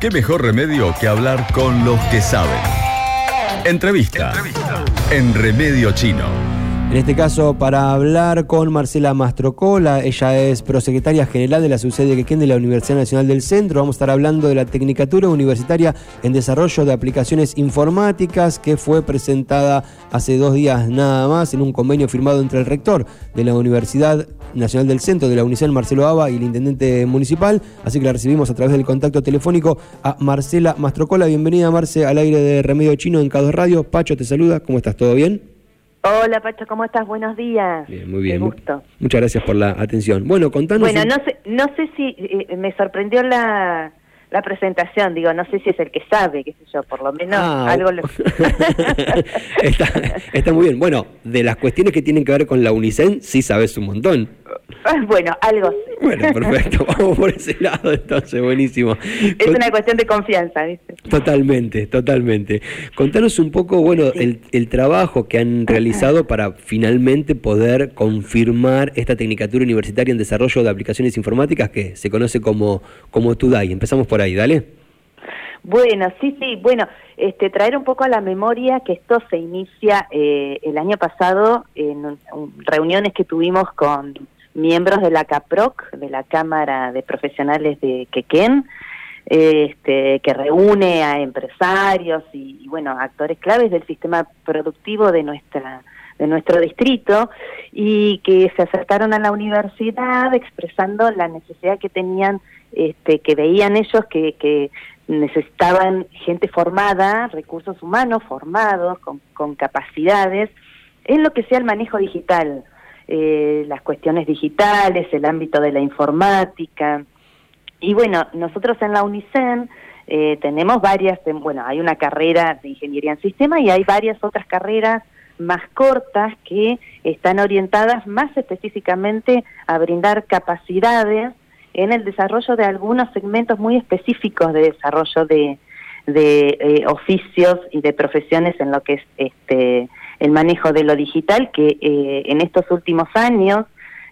¿Qué mejor remedio que hablar con los que saben? Entrevista. En Remedio Chino. En este caso, para hablar con Marcela Mastrocola, ella es prosecretaria general de la subsede Quequén de la Universidad Nacional del Centro. Vamos a estar hablando de la Tecnicatura Universitaria en Desarrollo de Aplicaciones Informáticas, que fue presentada hace dos días nada más en un convenio firmado entre el rector de la Universidad Nacional del Centro, de la UNICEN, Marcelo Aba, y el intendente municipal. Así que la recibimos a través del contacto telefónico a Marcela Mastrocola. Bienvenida, Marce, al aire de Remedio Chino en K2 Radio. Pacho te saluda. ¿Cómo estás? ¿Todo bien? Hola Pacho, ¿cómo estás? Buenos días. Bien, muy bien. Qué gusto. Muchas gracias por la atención. Bueno, contanos. Bueno, no sé, no sé si eh, me sorprendió la, la presentación, digo, no sé si es el que sabe, qué sé yo, por lo menos Ah, algo le... está, está muy bien. Bueno, de las cuestiones que tienen que ver con la UNICEN, sí sabes un montón. Bueno, algo sé. Bueno, perfecto. Vamos por ese lado entonces, buenísimo. Es una cuestión de confianza, ¿viste? Totalmente, totalmente. Contanos un poco, bueno, el, el trabajo que han realizado para finalmente poder confirmar esta Tecnicatura Universitaria en Desarrollo de Aplicaciones Informáticas que se conoce como, como TUDAI. Empezamos por ahí, dale. Bueno, sí, sí, bueno, este, traer un poco a la memoria que esto se inicia eh, el año pasado en un- un- reuniones que tuvimos con miembros de la CAPROC, de la Cámara de Profesionales de Quequén, este, que reúne a empresarios y, bueno, actores claves del sistema productivo de nuestra de nuestro distrito y que se acercaron a la universidad expresando la necesidad que tenían, este, que veían ellos que, que necesitaban gente formada, recursos humanos formados, con, con capacidades, en lo que sea el manejo digital, eh, las cuestiones digitales, el ámbito de la informática. Y bueno, nosotros en la UNICEN eh, tenemos varias, bueno, hay una carrera de ingeniería en sistema y hay varias otras carreras más cortas que están orientadas más específicamente a brindar capacidades en el desarrollo de algunos segmentos muy específicos de desarrollo de, de eh, oficios y de profesiones en lo que es este el manejo de lo digital que eh, en estos últimos años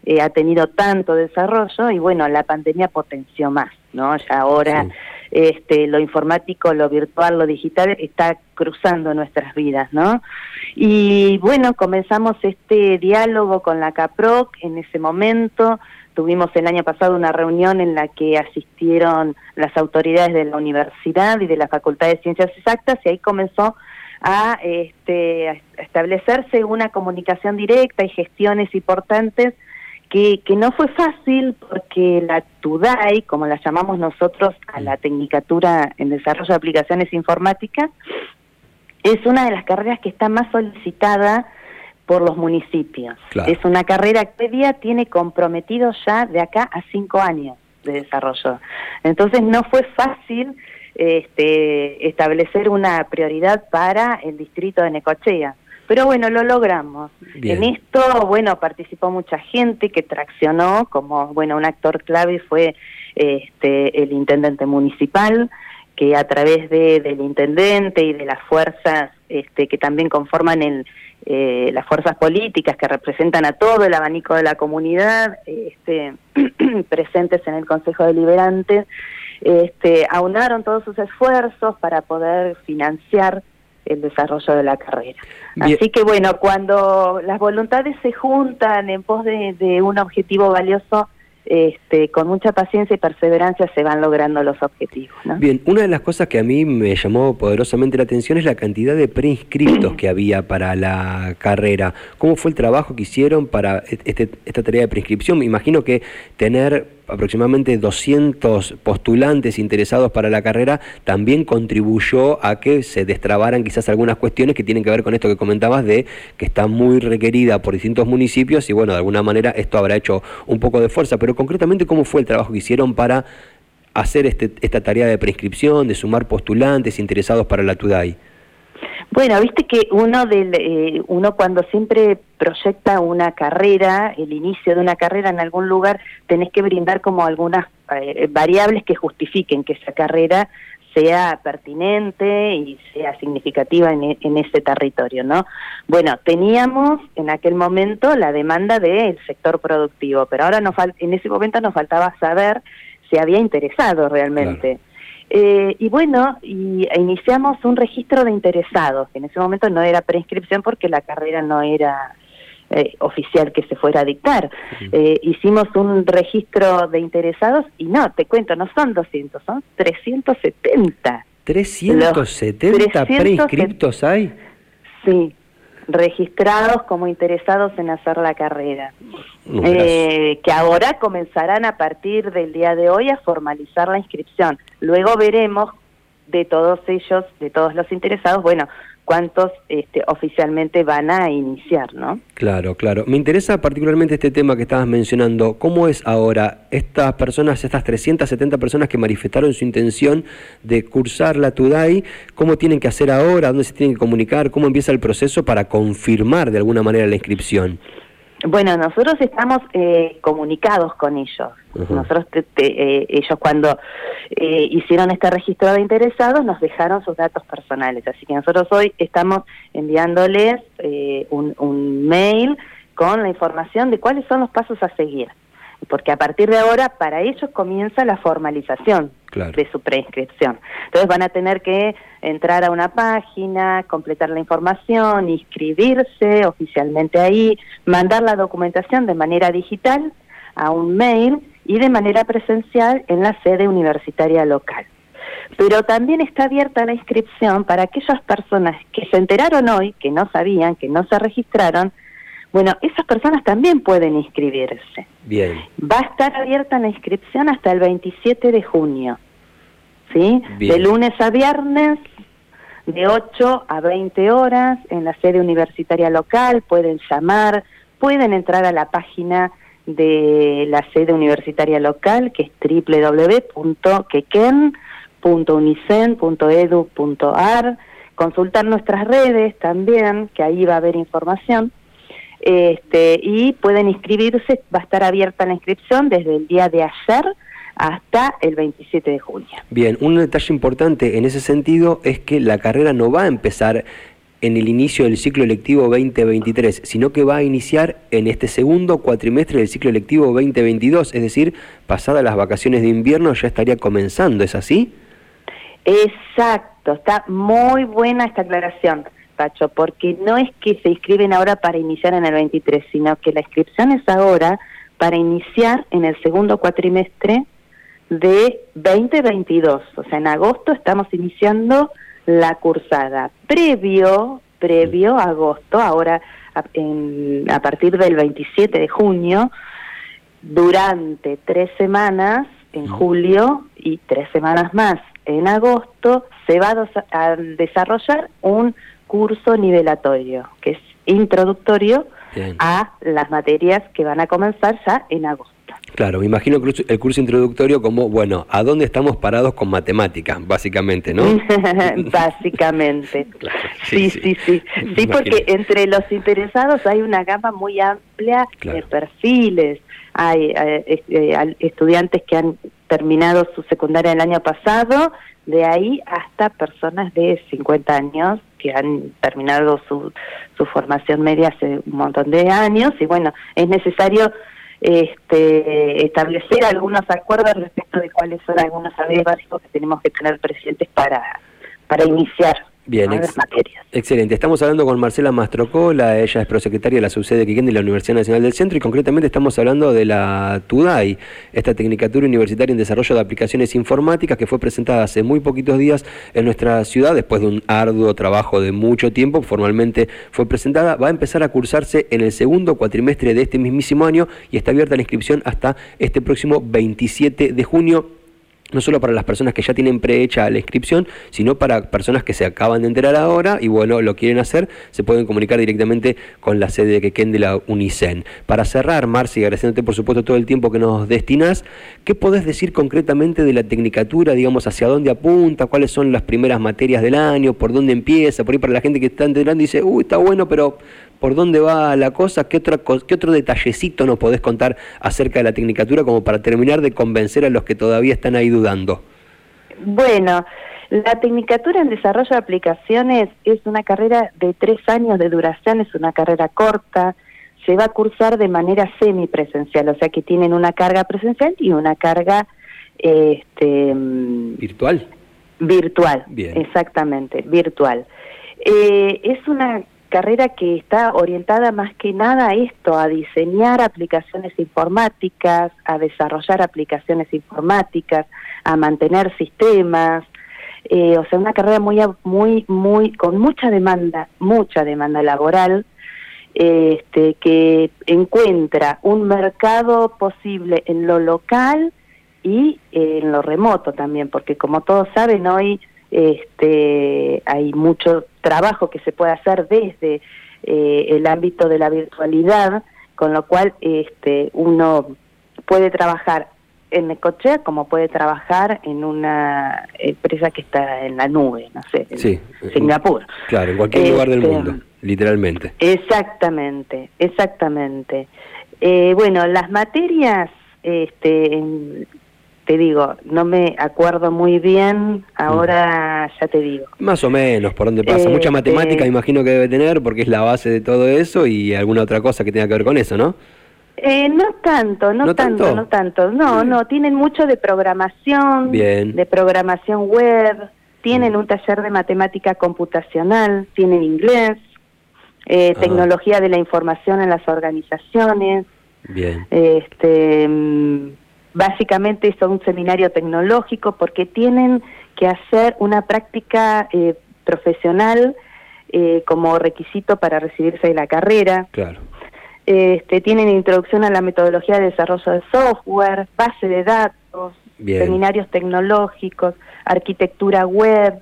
eh, ha tenido tanto desarrollo y bueno la pandemia potenció más no ya ahora Sí. este lo informático lo virtual lo digital está cruzando nuestras vidas no y bueno comenzamos este diálogo con la CAPROC en ese momento. Tuvimos el año pasado una reunión en la que asistieron las autoridades de la universidad y de la Facultad de Ciencias Exactas y ahí comenzó a, este, a establecerse una comunicación directa y gestiones importantes que, que no fue fácil porque la TUDAI, como la llamamos nosotros a la Tecnicatura en Desarrollo de Aplicaciones Informáticas, es una de las carreras que está más solicitada por los municipios. Claro. Es una carrera que hoy día tiene comprometido ya de acá a cinco años de desarrollo. Entonces no fue fácil este, establecer una prioridad para el distrito de Necochea. Pero bueno, lo logramos. Bien. En esto, bueno, participó mucha gente que traccionó, como, bueno, un actor clave fue este, el intendente municipal, que a través de, del intendente y de las fuerzas este, que también conforman el, eh, las fuerzas políticas que representan a todo el abanico de la comunidad, este, presentes en el Consejo Deliberante, este, aunaron todos sus esfuerzos para poder financiar el desarrollo de la carrera. Bien. Así que bueno, cuando las voluntades se juntan en pos de, de un objetivo valioso, este, con mucha paciencia y perseverancia se van logrando los objetivos. ¿no? Bien, una de las cosas que a mí me llamó poderosamente la atención es la cantidad de preinscriptos que había para la carrera. ¿Cómo fue el trabajo que hicieron para este- esta tarea de preinscripción? Me imagino que tener aproximadamente 200 postulantes interesados para la carrera también contribuyó a que se destrabaran quizás algunas cuestiones que tienen que ver con esto que comentabas de que está muy requerida por distintos municipios y bueno, de alguna manera esto habrá hecho un poco de fuerza, pero concretamente cómo fue el trabajo que hicieron para hacer este, esta tarea de prescripción, de sumar postulantes interesados para la TUDAI? Bueno, viste que uno del, eh, uno cuando siempre proyecta una carrera, el inicio de una carrera en algún lugar, tenés que brindar como algunas eh, variables que justifiquen que esa carrera sea pertinente y sea significativa en, e- ese territorio, ¿no? Bueno, teníamos en aquel momento la demanda del sector productivo, pero ahora nos en ese momento nos faltaba saber si había interesado realmente. Eh, y bueno, y e iniciamos un registro de interesados, que en ese momento no era preinscripción porque la carrera no era eh, oficial que se fuera a dictar. Eh, hicimos un registro de interesados y no, te cuento, no son 200, son 370. ¿370 preinscriptos hay? Sí, registrados como interesados en hacer la carrera. Eh, que ahora comenzarán a partir del día de hoy a formalizar la inscripción. Luego veremos de todos ellos, de todos los interesados, bueno, cuántos este, oficialmente van a iniciar, ¿no? Claro, claro. Me interesa particularmente este tema que estabas mencionando. ¿Cómo es ahora estas personas, estas 370 personas que manifestaron su intención de cursar la TUDAI? ¿Cómo tienen que hacer ahora? ¿Dónde se tienen que comunicar? ¿Cómo empieza el proceso para confirmar de alguna manera la inscripción? Bueno, nosotros estamos eh, comunicados con ellos. Nosotros, eh, ellos cuando eh, hicieron este registro de interesados nos dejaron sus datos personales. Así que nosotros hoy estamos enviándoles un, un mail con la información de cuáles son los pasos a seguir porque a partir de ahora para ellos comienza la formalización de su preinscripción. Entonces van a tener que entrar a una página, completar la información, inscribirse oficialmente ahí, mandar la documentación de manera digital a un mail y de manera presencial en la sede universitaria local. Pero también está abierta la inscripción para aquellas personas que se enteraron hoy, que no sabían, que no se registraron, bueno, esas personas también pueden inscribirse. Bien. Va a estar abierta la inscripción hasta el 27 de junio. ¿Sí? De lunes a viernes, de 8 a 20 horas, en la sede universitaria local, pueden llamar, pueden entrar a la página de la sede universitaria local, que es www.quequen.unicen.edu.ar, consultar nuestras redes también, que ahí va a haber información este, y pueden inscribirse, va a estar abierta la inscripción desde el día de ayer hasta el 27 de junio. Bien, un detalle importante en ese sentido es que la carrera no va a empezar en el inicio del ciclo electivo 2023, sino que va a iniciar en este segundo cuatrimestre del ciclo electivo 2022, es decir, pasadas las vacaciones de invierno ya estaría comenzando, ¿es así? Exacto, está muy buena esta aclaración porque no es que se inscriben ahora para iniciar en el 23, sino que la inscripción es ahora para iniciar en el segundo cuatrimestre de 2022. O sea, en agosto estamos iniciando la cursada. Previo, previo a agosto, ahora a, a partir del 27 de junio, durante tres semanas en julio y tres semanas más en agosto, se va a desarrollar un curso nivelatorio, que es introductorio a las materias que van a comenzar ya en agosto. Claro, me imagino el curso introductorio como, bueno, ¿a dónde estamos parados con matemáticas? Básicamente, ¿no? básicamente. sí, sí, sí. Sí, porque entre los interesados hay una gama muy amplia de perfiles. Hay eh, eh, estudiantes que han terminado su secundaria el año pasado, de ahí hasta personas de 50 años que han terminado su, su formación media hace un montón de años. Y bueno, es necesario este, establecer algunos acuerdos respecto de cuáles son algunos saberes básicos que tenemos que tener presentes para, para iniciar Bien, excelente. Estamos hablando con Marcela Mastrocola, ella es prosecretaria de la subsede de de la Universidad Nacional del Centro y concretamente estamos hablando de la TUDAI, esta Tecnicatura Universitaria en Desarrollo de Aplicaciones Informáticas que fue presentada hace muy poquitos días en nuestra ciudad después de un arduo trabajo de mucho tiempo, formalmente fue presentada, va a empezar a cursarse en el segundo cuatrimestre de este mismísimo año y está abierta la inscripción hasta este próximo 27 de junio no solo para las personas que ya tienen prehecha la inscripción, sino para personas que se acaban de enterar ahora y bueno, lo quieren hacer, se pueden comunicar directamente con la sede de Quequén de la UNICEN. Para cerrar, Marci, agradeciéndote por supuesto todo el tiempo que nos destinas, ¿qué podés decir concretamente de la tecnicatura, digamos, hacia dónde apunta, cuáles son las primeras materias del año, por dónde empieza, por ahí para la gente que está enterando y dice, uy, está bueno, pero por dónde va la cosa, ¿Qué, otra, qué otro detallecito nos podés contar acerca de la tecnicatura como para terminar de convencer a los que todavía están ahí dudando. Bueno, la Tecnicatura en Desarrollo de Aplicaciones es una carrera de tres años de duración, es una carrera corta, se va a cursar de manera semipresencial, o sea que tienen una carga presencial y una carga este, virtual Virtual, Bien. exactamente, virtual. Eh, es una carrera que está orientada más que nada a esto, a diseñar aplicaciones informáticas, a desarrollar aplicaciones informáticas, a mantener sistemas, eh, o sea, una carrera muy, muy, muy, con mucha demanda, mucha demanda laboral, este, que encuentra un mercado posible en lo local y en lo remoto también, porque como todos saben hoy este, hay mucho trabajo que se puede hacer desde eh, el ámbito de la virtualidad, con lo cual este, uno puede trabajar en Necochea como puede trabajar en una empresa que está en la nube, no sé, en Singapur. Claro, en cualquier lugar del este, mundo, literalmente. Exactamente, exactamente. Eh, bueno, las materias, este, te digo, no me acuerdo muy bien, ahora ya te digo. Más o menos, por dónde pasa. Mucha este, matemática imagino que debe tener porque es la base de todo eso y alguna otra cosa que tenga que ver con eso, ¿no? Eh, no tanto, no, tanto, no tanto. No, no, tienen mucho de programación, de programación web, tienen un taller de matemática computacional, tienen inglés, eh, ah. tecnología de la información en las organizaciones. Bien. Este, mm, Básicamente es un seminario tecnológico porque tienen que hacer una práctica eh, profesional eh, como requisito para recibirse de la carrera. Claro. Este, tienen introducción a la metodología de desarrollo de software, base de datos, seminarios tecnológicos, arquitectura web.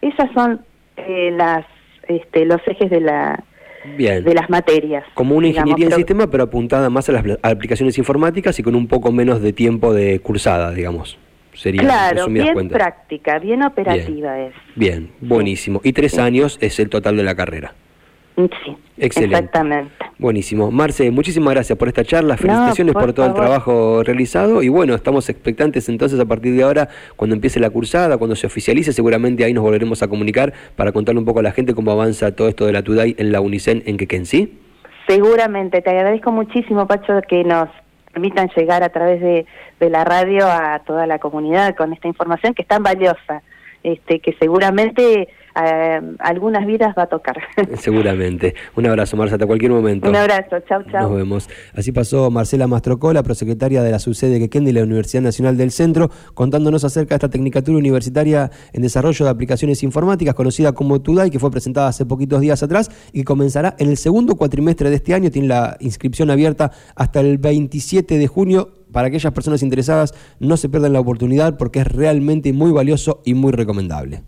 Esas son eh, las, este, los ejes de la, de las materias. Como una ingeniería en sistema, pero apuntada más a las aplicaciones informáticas y con un poco menos de tiempo de cursada, digamos. Sería, claro, bien práctica, bien operativa es. Bien, buenísimo. Y tres años es el total de la carrera. Sí, Excelente. exactamente. Buenísimo. Marce, muchísimas gracias por esta charla, felicitaciones por, todo el trabajo realizado y bueno, estamos expectantes entonces a partir de ahora, cuando empiece la cursada, cuando se oficialice, seguramente ahí nos volveremos a comunicar para contarle un poco a la gente cómo avanza todo esto de la TUDAI en la UNICEN en Quequén, ¿sí? Seguramente, te agradezco muchísimo, Pacho, que nos permitan llegar a través de, de la radio a toda la comunidad con esta información que es tan valiosa, este, que seguramente eh, algunas vidas va a tocar. Seguramente. Un abrazo, Marcia, hasta cualquier momento. Un abrazo, chau, chau. Nos vemos. Así pasó Marcela Mastrocola, prosecretaria de la subsede que de la Universidad Nacional del Centro, contándonos acerca de esta tecnicatura universitaria en desarrollo de aplicaciones informáticas, conocida como TUDAI, que fue presentada hace poquitos días atrás y que comenzará en el segundo cuatrimestre de este año. Tiene la inscripción abierta hasta el 27 de junio. Para aquellas personas interesadas, no se pierdan la oportunidad porque es realmente muy valioso y muy recomendable.